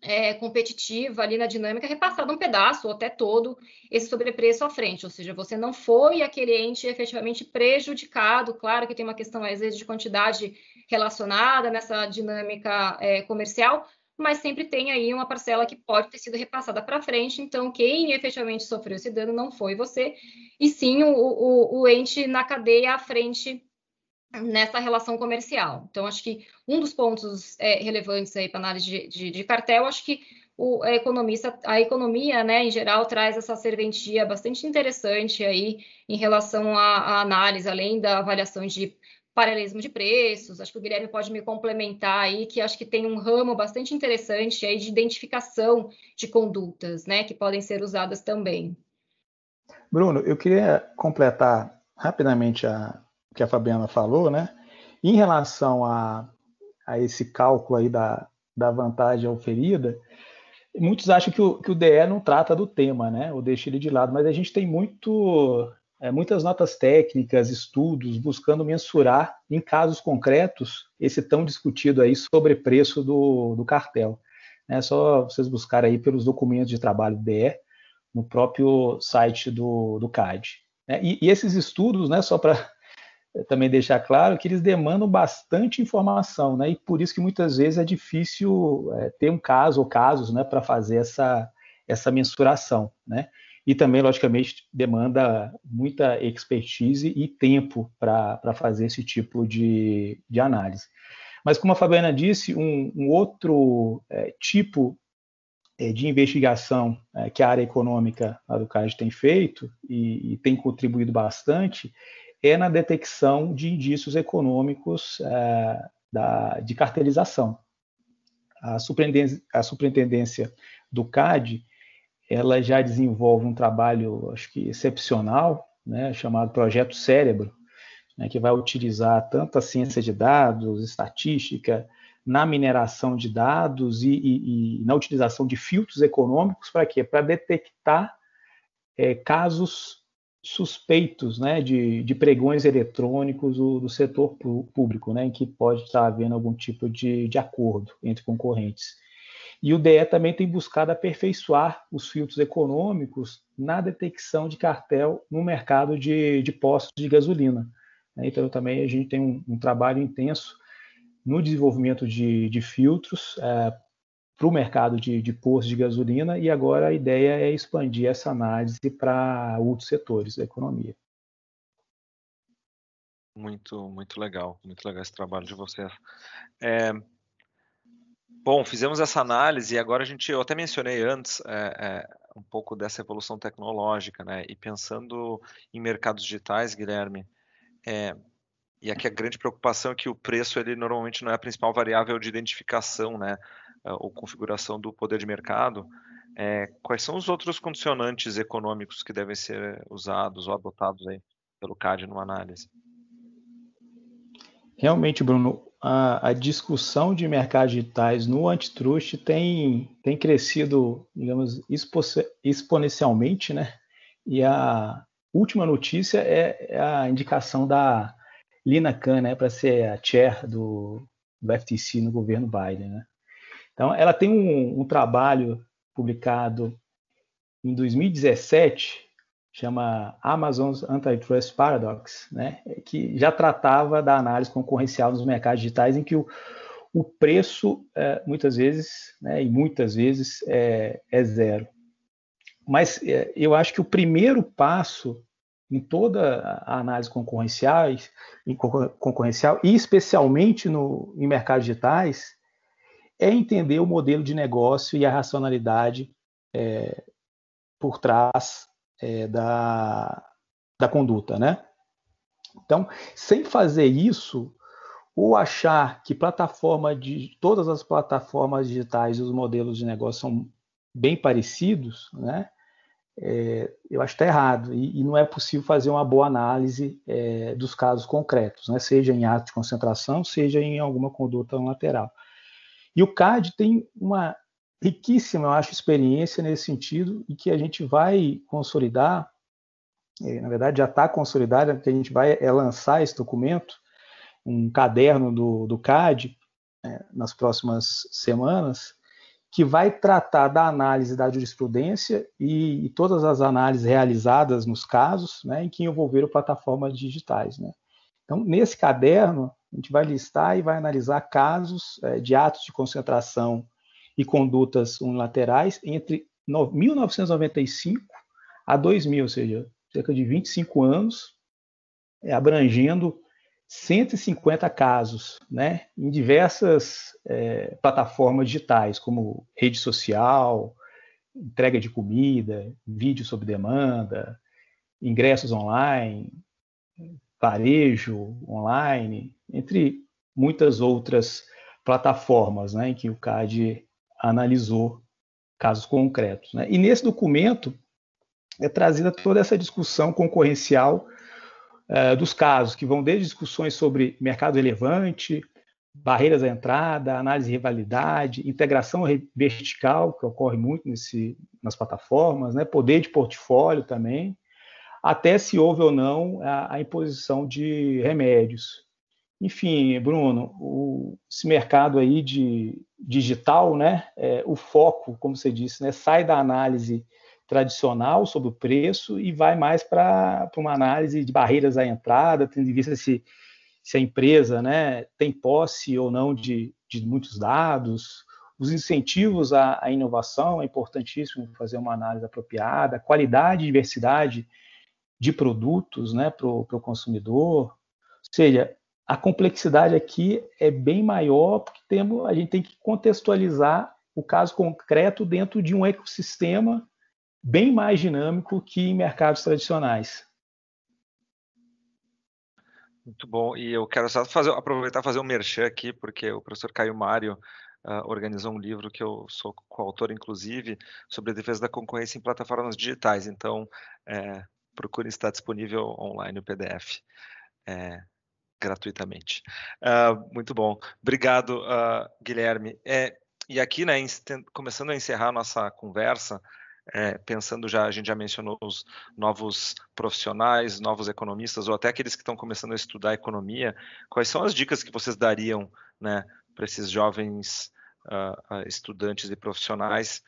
é, competitiva ali na dinâmica, repassado um pedaço ou até todo esse sobrepreço à frente, ou seja, você não foi aquele ente efetivamente prejudicado, claro que tem uma questão às vezes de quantidade relacionada nessa dinâmica é, comercial, mas sempre tem aí uma parcela que pode ter sido repassada para frente, então quem efetivamente sofreu esse dano não foi você, e sim o, o, o ente na cadeia à frente nessa relação comercial. Então, acho que um dos pontos é, relevantes aí para análise de, de, de, cartel, acho que o a economista, a economia, né, em geral, traz essa serventia bastante interessante aí em relação à, análise, além da avaliação de paralelismo de preços. Acho que o Guilherme pode me complementar aí, que acho que tem um ramo bastante interessante aí de identificação de condutas, né, que podem ser usadas também. Bruno, eu queria completar rapidamente a, que a Fabiana falou, né? Em relação a, a esse cálculo aí da, da vantagem oferida, muitos acham que o, que o DE não trata do tema, né? Ou deixa ele de lado, mas a gente tem muito é, muitas notas técnicas, estudos, buscando mensurar em casos concretos esse tão discutido aí sobrepreço do, do cartel. É só vocês buscarem aí pelos documentos de trabalho DE no próprio site do, do CAD. É, e, e, esses estudos, né, só para também deixar claro, que eles demandam bastante informação, né, e por isso que muitas vezes é difícil é, ter um caso ou casos né, para fazer essa, essa mensuração. Né e também, logicamente, demanda muita expertise e tempo para fazer esse tipo de, de análise. Mas, como a Fabiana disse, um, um outro é, tipo é, de investigação é, que a área econômica do CAD tem feito e, e, tem contribuído bastante é na detecção de indícios econômicos é, da, de cartelização. A superintendência, a superintendência do CAD ela já desenvolve um trabalho, acho que excepcional, né, chamado Projeto Cérebro, né, que vai utilizar tanto a ciência de dados, estatística, na mineração de dados e, e, e na utilização de filtros econômicos para quê? Para detectar é, casos suspeitos né, de, de pregões eletrônicos do, do setor público, né, em que pode estar havendo algum tipo de, de acordo entre concorrentes. E o DE também tem buscado aperfeiçoar os filtros econômicos na detecção de cartel no mercado de, de postos de gasolina. Né? Então, também a gente tem um, um trabalho intenso no desenvolvimento de, de filtros é, para o mercado de, de postos de gasolina e agora a ideia é expandir essa análise para outros setores da economia. Muito, muito legal, muito legal esse trabalho de vocês. É, Bom, fizemos essa análise e agora a gente, eu até mencionei antes é, é, um pouco dessa evolução tecnológica, né? E pensando em mercados digitais, Guilherme, é, e aqui a grande preocupação é que o preço ele normalmente não é a principal variável de identificação, né? É, ou configuração do poder de mercado. É, quais são os outros condicionantes econômicos que devem ser usados ou adotados aí pelo CAD numa análise? Realmente, Bruno, a, a, discussão de mercados digitais no antitrust tem, tem crescido, digamos, exponencialmente, né? E a última notícia é, é a indicação da Lina Khan, né, para ser a chair do, do FTC no governo Biden, né? Então, ela tem um, um trabalho publicado em 2017 chama Amazon's Antitrust Paradox, né, que já tratava da análise concorrencial nos mercados digitais, em que o, o preço, é, muitas vezes, né, e muitas vezes, é, é zero. Mas é, eu acho que o primeiro passo em toda a análise concorrencial, em concorrencial e especialmente no, em mercados digitais, é entender o modelo de negócio e a racionalidade é, por trás é, da, da conduta, né? Então, sem fazer isso, ou achar que plataforma de todas as plataformas digitais e os modelos de negócio são bem parecidos, né? É, eu acho que está errado e, e, não é possível fazer uma boa análise é, dos casos concretos, né? seja em ato de concentração, seja em alguma conduta lateral. E o CAD tem uma riquíssima, eu acho, experiência nesse sentido e que a gente vai consolidar, é, na verdade já está consolidada, que a gente vai é lançar esse documento, um caderno do, do CAD, é, nas próximas semanas, que vai tratar da análise da jurisprudência e, e, todas as análises realizadas nos casos né, em que envolveram plataformas digitais. Né. Então, nesse caderno, a gente vai listar e vai analisar casos é, de atos de concentração e condutas unilaterais entre 1995 a 2000, ou seja, cerca de 25 anos, é, abrangendo 150 casos, né, em diversas é, plataformas digitais, como rede social, entrega de comida, vídeo sob demanda, ingressos online, varejo, online, entre muitas outras plataformas né, em que o CAD analisou casos concretos. Né? E nesse documento é trazida toda essa discussão concorrencial uh, dos casos, que vão desde discussões sobre mercado relevante, barreiras à entrada, análise de rivalidade, integração vertical, que ocorre muito nesse, nas plataformas, né? poder de portfólio também, até se houve ou não a, a imposição de remédios. Enfim, Bruno, o, esse mercado aí de digital, né, é, o foco, como você disse, né, sai da análise tradicional sobre o preço e vai mais para uma análise de barreiras à entrada, tendo em vista se, se a empresa né, tem posse ou não de, de muitos dados, os incentivos à, à, inovação, é importantíssimo fazer uma análise apropriada, qualidade e diversidade de produtos né, para o consumidor. Ou seja, a complexidade aqui é bem maior, porque temos, a gente tem que contextualizar o caso concreto dentro de um ecossistema bem mais dinâmico que em mercados tradicionais. Muito bom. E eu quero só fazer, aproveitar fazer um merchan aqui, porque o professor Caio Mário uh, organizou um livro que eu sou coautor, inclusive, sobre a defesa da concorrência em plataformas digitais. Então, é, procure estar disponível online o PDF. É, gratuitamente. Uh, muito bom. Obrigado, uh, Guilherme. É, e aqui, né, começando a encerrar a nossa conversa, é, pensando já, a gente já mencionou os novos profissionais, novos economistas, ou até aqueles que estão começando a estudar economia, quais são as dicas que vocês dariam né, para esses jovens uh, estudantes e profissionais,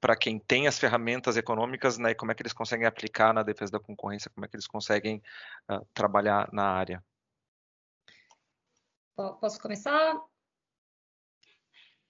para quem tem as ferramentas econômicas, né, e como é que eles conseguem aplicar na defesa da concorrência, como é que eles conseguem uh, trabalhar na área? Posso começar?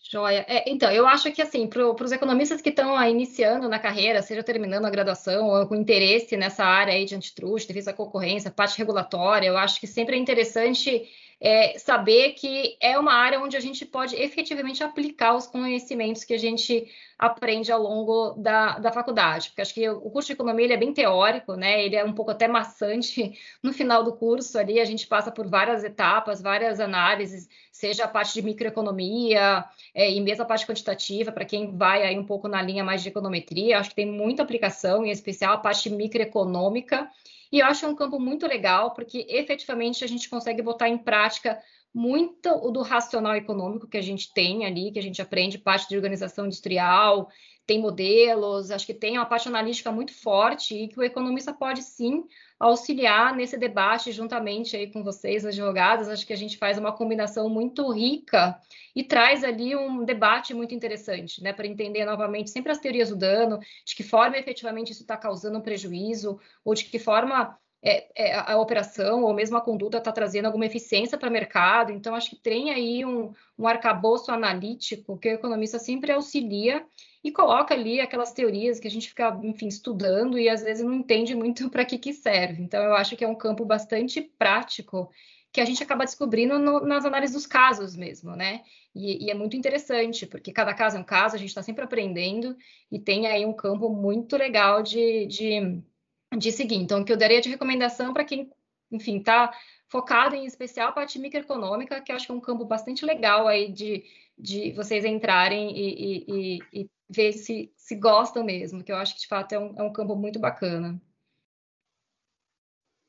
Joia. É, então, eu acho que, assim, para os economistas que estão iniciando na carreira, seja terminando a graduação ou com interesse nessa área aí de antitruste, defesa da concorrência, parte regulatória, eu acho que sempre é interessante é, saber que é uma área onde a gente pode efetivamente aplicar os conhecimentos que a gente aprende ao longo da, da faculdade, porque acho que o curso de economia ele é bem teórico, né? Ele é um pouco até maçante no final do curso. Ali, a gente passa por várias etapas, várias análises, seja a parte de microeconomia é, e mesmo a parte quantitativa, para quem vai aí um pouco na linha mais de econometria, acho que tem muita aplicação, em especial a parte microeconômica, e eu acho um campo muito legal, porque efetivamente a gente consegue botar em prática muito o do racional econômico que a gente tem ali, que a gente aprende parte de organização industrial, tem modelos, acho que tem uma parte analítica muito forte e que o economista pode sim auxiliar nesse debate juntamente aí com vocês, advogados. Acho que a gente faz uma combinação muito rica e traz ali um debate muito interessante, né, para entender novamente sempre as teorias do dano, de que forma efetivamente isso está causando um prejuízo, ou de que forma é, é, a operação ou mesmo a conduta está trazendo alguma eficiência para o mercado. Então, acho que tem aí um, um arcabouço analítico que o economista sempre auxilia e coloca ali aquelas teorias que a gente fica, enfim, estudando e às vezes não entende muito para que, que serve. Então, eu acho que é um campo bastante prático que a gente acaba descobrindo no, nas análises dos casos mesmo, né? E, e, é muito interessante, porque cada caso é um caso, a gente está sempre aprendendo e tem aí um campo muito legal de, de, de seguir. Então, o que eu daria de recomendação para quem, enfim, está focado em especial a parte microeconômica, que eu acho que é um campo bastante legal aí de, de vocês entrarem e, e, e ver se, se gostam mesmo, que eu acho que de fato é um, é um campo muito bacana.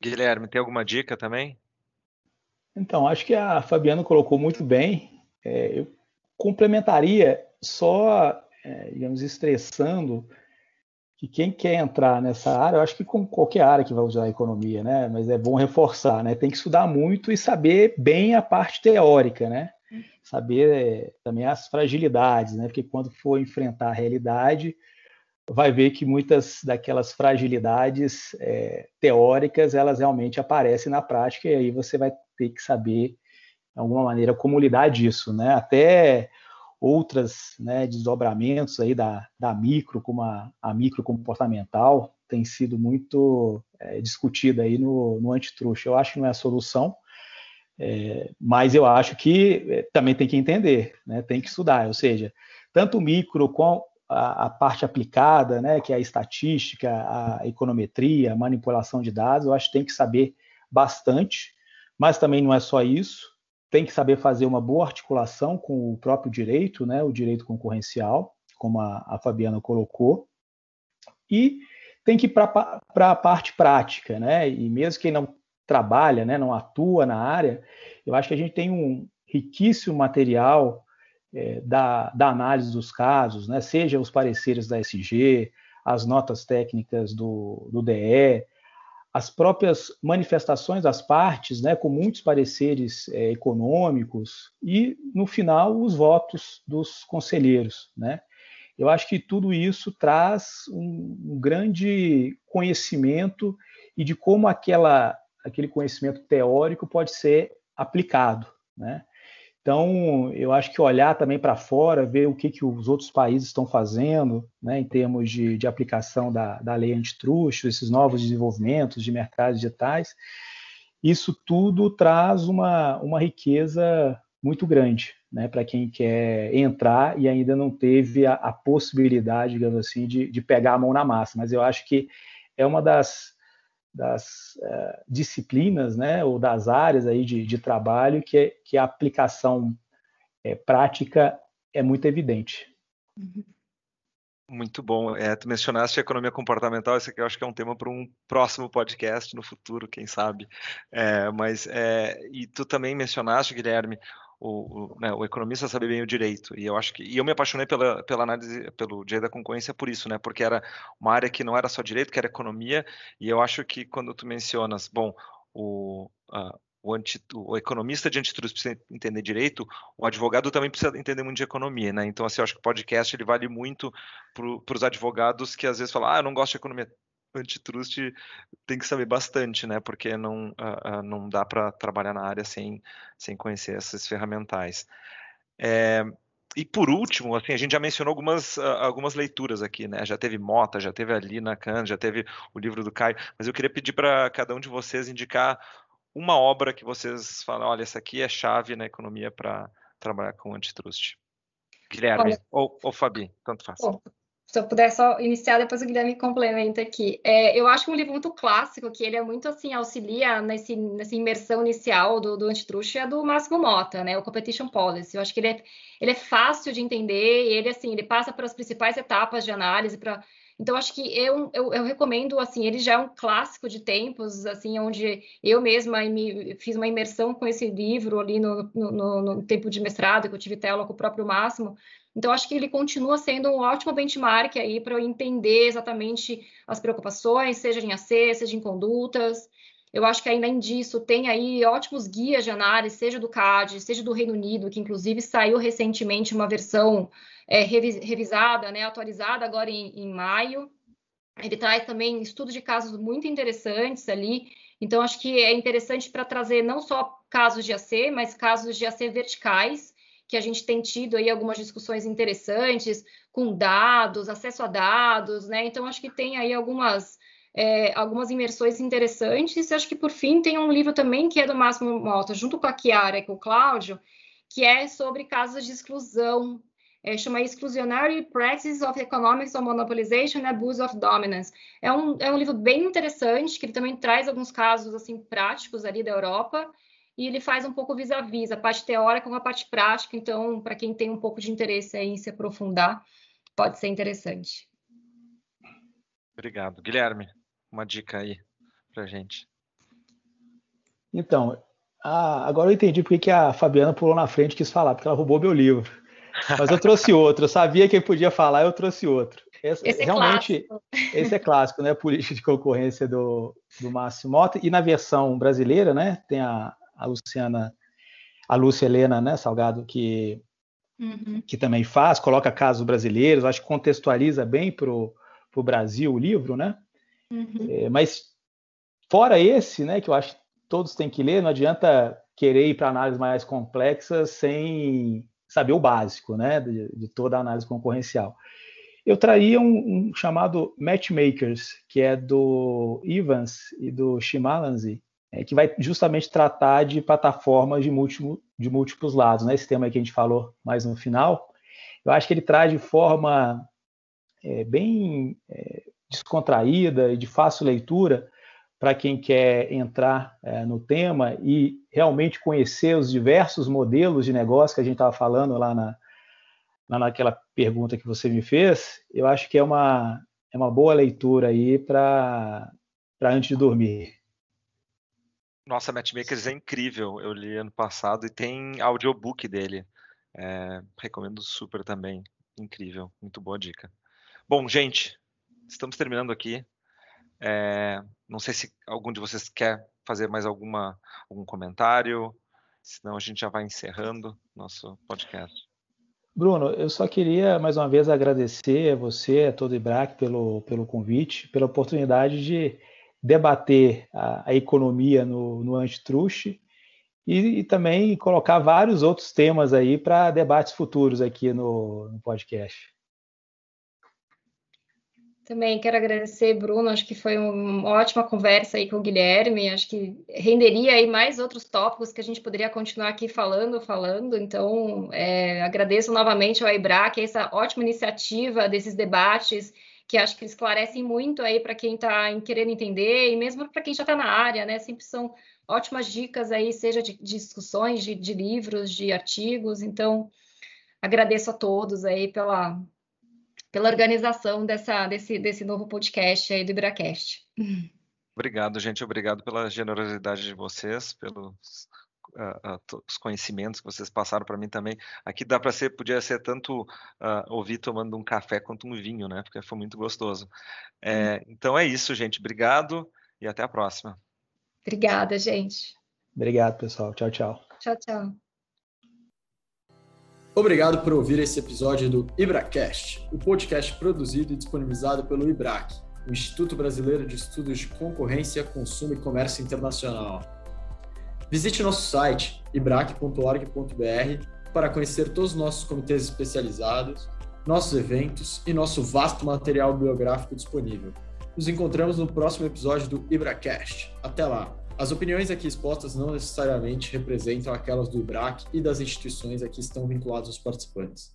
Guilherme, tem alguma dica também? Então, acho que a Fabiana colocou muito bem. É, eu complementaria só, é, digamos, estressando que quem quer entrar nessa área, eu acho que com qualquer área que vai usar a economia, né? Mas é bom reforçar, né? Tem que estudar muito e saber bem a parte teórica, né? Saber é, também as fragilidades, né? Porque quando for enfrentar a realidade, vai ver que muitas daquelas fragilidades é, teóricas elas realmente aparecem na prática e aí você vai ter que saber de alguma maneira como lidar disso, né? Até outras né, desdobramentos aí da, da micro, como a, a micro comportamental, tem sido muito é, discutida aí no, no antitruste. Eu acho que não é a solução, é, mas eu acho que é, também tem que entender, né, tem que estudar, ou seja, tanto o micro com a, a, parte aplicada, né, que é a estatística, a econometria, a manipulação de dados, eu acho que tem que saber bastante, mas também não é só isso. Tem que saber fazer uma boa articulação com o próprio direito, né, o direito concorrencial, como a, a Fabiana colocou, e tem que ir para a parte prática, né? E mesmo quem não trabalha, né, não atua na área, eu acho que a gente tem um riquíssimo material é, da, da, análise dos casos, né, seja os pareceres da SG, as notas técnicas do, do DE, as próprias manifestações das partes, né, com muitos pareceres é, econômicos, e, no final, os votos dos conselheiros. Né? Eu acho que tudo isso traz um, um grande conhecimento e de como aquela aquele conhecimento teórico pode ser aplicado, né? Então, eu acho que olhar também para fora, ver o que, que os outros países estão fazendo, né, em termos de, de aplicação da, da lei antitruste, esses novos desenvolvimentos de mercados digitais, isso tudo traz uma, uma riqueza muito grande né, para quem quer entrar e ainda não teve a, a possibilidade, digamos assim, de, de pegar a mão na massa. Mas eu acho que é uma das, das uh, disciplinas, né, ou das áreas aí de, de trabalho que, é, que a aplicação é, prática é muito evidente. Muito bom. É, tu mencionaste a economia comportamental, esse aqui eu acho que é um tema para um próximo podcast no futuro, quem sabe. É, mas é, e tu também mencionaste, Guilherme, o, o, né, o, economista saber bem o direito. E eu acho que e eu me apaixonei pela, pela análise, pelo direito da concorrência por isso, né? Porque era uma área que não era só direito, que era economia. E eu acho que quando tu mencionas, bom, o, o, anti, o, economista de antitrust precisa entender direito, o advogado também precisa entender muito de economia, né? Então, assim, eu acho que o podcast ele vale muito para os advogados que às vezes falam, ah, eu não gosto de economia antitrust tem que saber bastante, né? Porque não, uh, uh, não dá para trabalhar na área sem, sem conhecer esses ferramentais. É, e por último, assim, a gente já mencionou algumas, uh, algumas leituras aqui, né? Já teve Mota, já teve ali na Khan, já teve o livro do Caio, mas eu queria pedir para cada um de vocês indicar uma obra que vocês falam, olha, essa aqui é chave na economia para trabalhar com antitrust. Guilherme olha, ou, ou Fabi, tanto faz. Se eu puder só iniciar, depois o Guilherme complementa aqui. É, eu acho um livro muito clássico, que ele é muito assim, auxilia nesse, nessa imersão inicial do, do antitruste, é do Máximo Mota, né? O Competition Policy. Eu acho que ele é, ele é fácil de entender, e ele assim, ele passa pelas principais etapas de análise para. Então, acho que eu, eu, eu, recomendo, assim, ele já é um clássico de tempos, assim, onde eu mesma me, fiz uma imersão com esse livro ali no, no, no tempo de mestrado, que eu tive tela com o próprio Máximo, então, acho que ele continua sendo um ótimo benchmark aí para eu entender exatamente as preocupações, seja em AC, seja em condutas. Eu acho que, além disso, tem aí ótimos guias de análise, seja do CAD, seja do Reino Unido, que inclusive saiu recentemente uma versão é, revisada, né, atualizada agora em, em maio. Ele traz também estudos de casos muito interessantes ali. Então, acho que é interessante para trazer não só casos de AC, mas casos de AC verticais, que a gente tem tido aí algumas discussões interessantes com dados, acesso a dados, né? Então, acho que tem aí algumas, é, algumas imersões interessantes. Acho que, por fim, tem um livro também que é do Máximo Malta, junto com a Chiara e com o Cláudio, que é sobre casos de exclusão. É, chama Exclusionary Practices of Economics on Monopolization and Abuse of Dominance. É um, é um livro bem interessante, que ele também traz alguns casos assim práticos ali da Europa, e ele faz um pouco vis-a-vis, -a, parte teórica com a parte prática, então, para quem tem um pouco de interesse em se aprofundar, pode ser interessante. Obrigado. Guilherme, uma dica aí para gente. Então, ah, agora eu entendi porque que a Fabiana pulou na frente e quis falar, porque ela roubou meu livro. Mas eu trouxe outro, eu sabia que ele podia falar, eu trouxe outro. Esse, esse é realmente, clássico. esse é clássico, né? Política de concorrência do, do Márcio Mota. E na versão brasileira, né? Tem a, a Luciana, a Lúcia Helena, né, Salgado, que, uhum. que também faz, coloca casos brasileiros, acho que contextualiza bem para o Brasil o livro, né? Uhum. É, mas fora esse, né, que eu acho que todos têm que ler, não adianta querer ir para análises mais complexas sem saber o básico, né, de, de toda a análise concorrencial. Eu traria um, um, chamado Matchmakers, que é do Evans e do Shimalanzi, é, que vai justamente tratar de plataformas de, múltiplo, de múltiplos lados, né? Esse tema que a gente falou mais no final. Eu acho que ele traz de forma é, bem é, descontraída e de fácil leitura para quem quer entrar é, no tema e realmente conhecer os diversos modelos de negócio que a gente estava falando lá, na, naquela pergunta que você me fez, eu acho que é uma, é uma boa leitura aí para antes de dormir. Nossa, Matchmakers é incrível. Eu li ano passado e tem audiobook dele. É, recomendo super também. Incrível, muito boa dica. Bom, gente, estamos terminando aqui. É, não sei se algum de vocês quer fazer mais alguma, algum comentário, senão a gente já vai encerrando nosso podcast. Bruno, eu só queria mais uma vez agradecer a você, a todo o IBRAC, pelo, pelo convite, pela oportunidade de debater a, a economia no, no antitruste e, e, também colocar vários outros temas aí para debates futuros aqui no, no podcast. Também quero agradecer, Bruno. Acho que foi uma ótima conversa aí com o Guilherme. Acho que renderia aí mais outros tópicos que a gente poderia continuar aqui falando, falando. Então, é, agradeço novamente ao IBRAC essa ótima iniciativa desses debates que acho que esclarecem muito aí para quem está querendo entender e mesmo para quem já está na área, né? Sempre são ótimas dicas aí, seja de, de discussões, de, de, livros, de artigos. Então, agradeço a todos aí pela, pela organização dessa, desse, desse novo podcast aí do Ibracast. Obrigado, gente. Obrigado pela generosidade de vocês, pelos uh, uh, os conhecimentos que vocês passaram para mim também. Aqui dá para ser, podia ser tanto uh, ouvir tomando um café quanto um vinho, né? Porque foi muito gostoso. É. Então é isso, gente. Obrigado e até a próxima. Obrigada, gente. Obrigado, pessoal. Tchau, tchau. Tchau, tchau. Obrigado por ouvir esse episódio do IbraCast, o podcast produzido e disponibilizado pelo IBRAC, o Instituto Brasileiro de Estudos de Concorrência, Consumo e Comércio Internacional. Visite nosso site ibrac.org.br para conhecer todos os nossos comitês especializados, nossos eventos e nosso vasto material biográfico disponível. Nos encontramos no próximo episódio do IbraCast. Até lá! As opiniões aqui expostas não necessariamente representam aquelas do IBRAC e das instituições a que estão vinculados os participantes.